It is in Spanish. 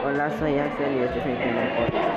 Hola, soy Axel y este es mi primer podcast.